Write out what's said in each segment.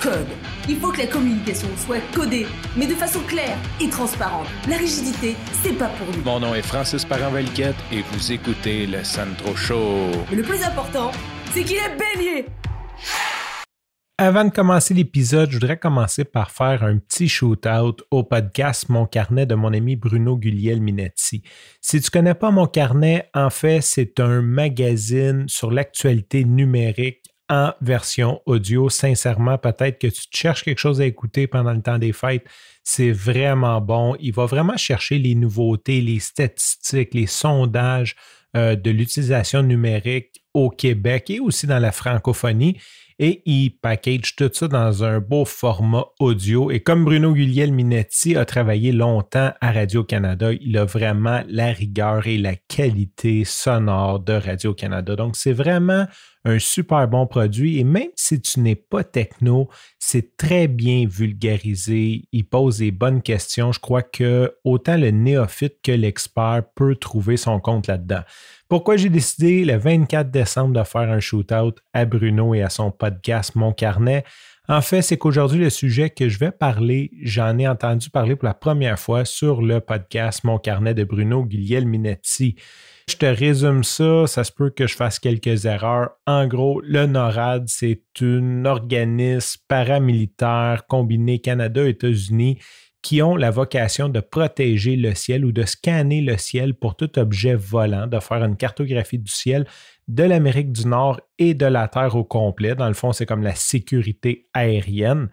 code. Il faut que la communication soit codée, mais de façon claire et transparente. La rigidité, c'est pas pour nous. Mon nom est Francis Parent-Valquette et vous écoutez le Sandro Show. Mais le plus important, c'est qu'il est bélier. Avant de commencer l'épisode, je voudrais commencer par faire un petit shoot-out au podcast Mon Carnet de mon ami Bruno Gugliel Minetti. Si tu ne connais pas Mon Carnet, en fait, c'est un magazine sur l'actualité numérique en version audio. Sincèrement, peut-être que tu cherches quelque chose à écouter pendant le temps des fêtes. C'est vraiment bon. Il va vraiment chercher les nouveautés, les statistiques, les sondages euh, de l'utilisation numérique au Québec et aussi dans la francophonie et il package tout ça dans un beau format audio. Et comme Bruno Gugliel Minetti a travaillé longtemps à Radio-Canada, il a vraiment la rigueur et la qualité sonore de Radio-Canada. Donc, c'est vraiment un super bon produit et même si tu n'es pas techno, c'est très bien vulgarisé. Il pose des bonnes questions. Je crois que autant le néophyte que l'expert peut trouver son compte là-dedans. Pourquoi j'ai décidé le 24 décembre de faire un shootout à Bruno et à son podcast Mon Carnet? En fait, c'est qu'aujourd'hui, le sujet que je vais parler, j'en ai entendu parler pour la première fois sur le podcast Mon Carnet de Bruno Gugliel Minetti. Je te résume ça, ça se peut que je fasse quelques erreurs. En gros, le NORAD, c'est un organisme paramilitaire combiné Canada-États-Unis qui ont la vocation de protéger le ciel ou de scanner le ciel pour tout objet volant, de faire une cartographie du ciel de l'Amérique du Nord et de la Terre au complet. Dans le fond, c'est comme la sécurité aérienne.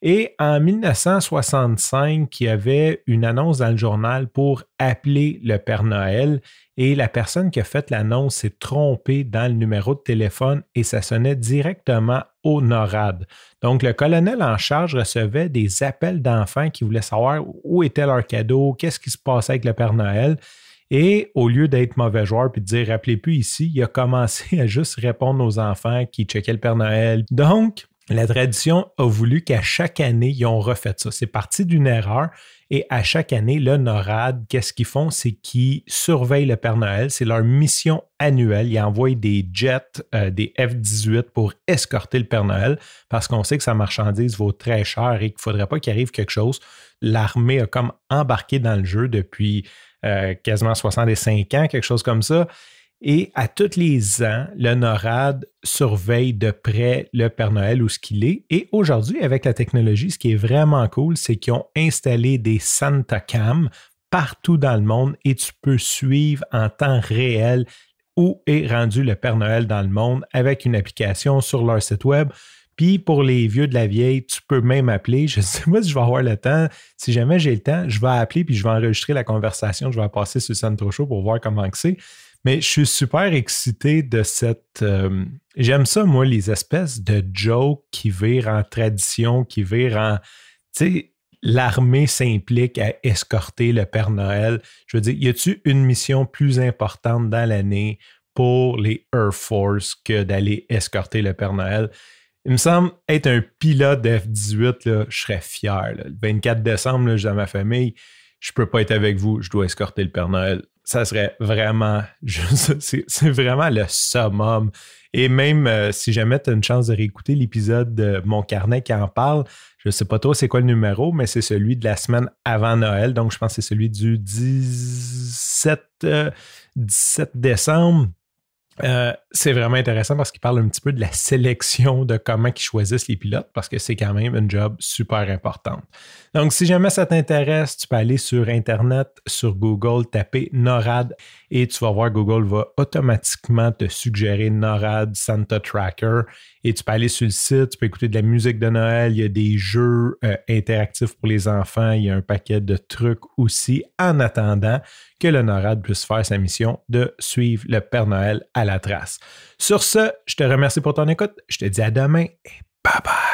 Et en 1965, il y avait une annonce dans le journal pour appeler le Père Noël et la personne qui a fait l'annonce s'est trompée dans le numéro de téléphone et ça sonnait directement au NORAD. Donc, le colonel en charge recevait des appels d'enfants qui voulaient savoir où était leur cadeau, qu'est-ce qui se passait avec le Père Noël. Et au lieu d'être mauvais joueur et de dire rappelez plus ici, il a commencé à juste répondre aux enfants qui checkaient le Père Noël. Donc, la tradition a voulu qu'à chaque année, ils ont refait ça. C'est parti d'une erreur. Et à chaque année, le NORAD, qu'est-ce qu'ils font? C'est qu'ils surveillent le Père Noël. C'est leur mission annuelle. Ils envoient des jets, euh, des F-18 pour escorter le Père Noël parce qu'on sait que sa marchandise vaut très cher et qu'il ne faudrait pas qu'il arrive quelque chose. L'armée a comme embarqué dans le jeu depuis euh, quasiment 65 ans, quelque chose comme ça. Et à tous les ans, le NORAD surveille de près le Père Noël où ce qu'il est. Et aujourd'hui, avec la technologie, ce qui est vraiment cool, c'est qu'ils ont installé des Santa Cam partout dans le monde et tu peux suivre en temps réel où est rendu le Père Noël dans le monde avec une application sur leur site web. Puis pour les vieux de la vieille, tu peux même appeler. Je ne sais pas si je vais avoir le temps. Si jamais j'ai le temps, je vais appeler puis je vais enregistrer la conversation. Je vais passer sur Sandro Show pour voir comment c'est. Mais je suis super excité de cette. Euh, j'aime ça, moi, les espèces de jokes qui virent en tradition, qui virent en. Tu sais, l'armée s'implique à escorter le Père Noël. Je veux dire, y a-t-il une mission plus importante dans l'année pour les Air Force que d'aller escorter le Père Noël? Il me semble être un pilote de F-18, je serais fier. Le 24 décembre, là, je dis à ma famille, je peux pas être avec vous, je dois escorter le Père Noël ça serait vraiment juste, c'est vraiment le summum. Et même euh, si jamais tu as une chance de réécouter l'épisode de Mon Carnet qui en parle, je ne sais pas trop c'est quoi le numéro, mais c'est celui de la semaine avant Noël. Donc, je pense que c'est celui du 17, 17 euh, décembre. Euh, c'est vraiment intéressant parce qu'il parle un petit peu de la sélection de comment ils choisissent les pilotes parce que c'est quand même un job super important. Donc, si jamais ça t'intéresse, tu peux aller sur Internet, sur Google, taper NORAD et tu vas voir Google va automatiquement te suggérer NORAD Santa Tracker et tu peux aller sur le site, tu peux écouter de la musique de Noël, il y a des jeux euh, interactifs pour les enfants, il y a un paquet de trucs aussi en attendant que le NORAD puisse faire sa mission de suivre le Père Noël à la trace. Sur ce, je te remercie pour ton écoute, je te dis à demain et bye bye.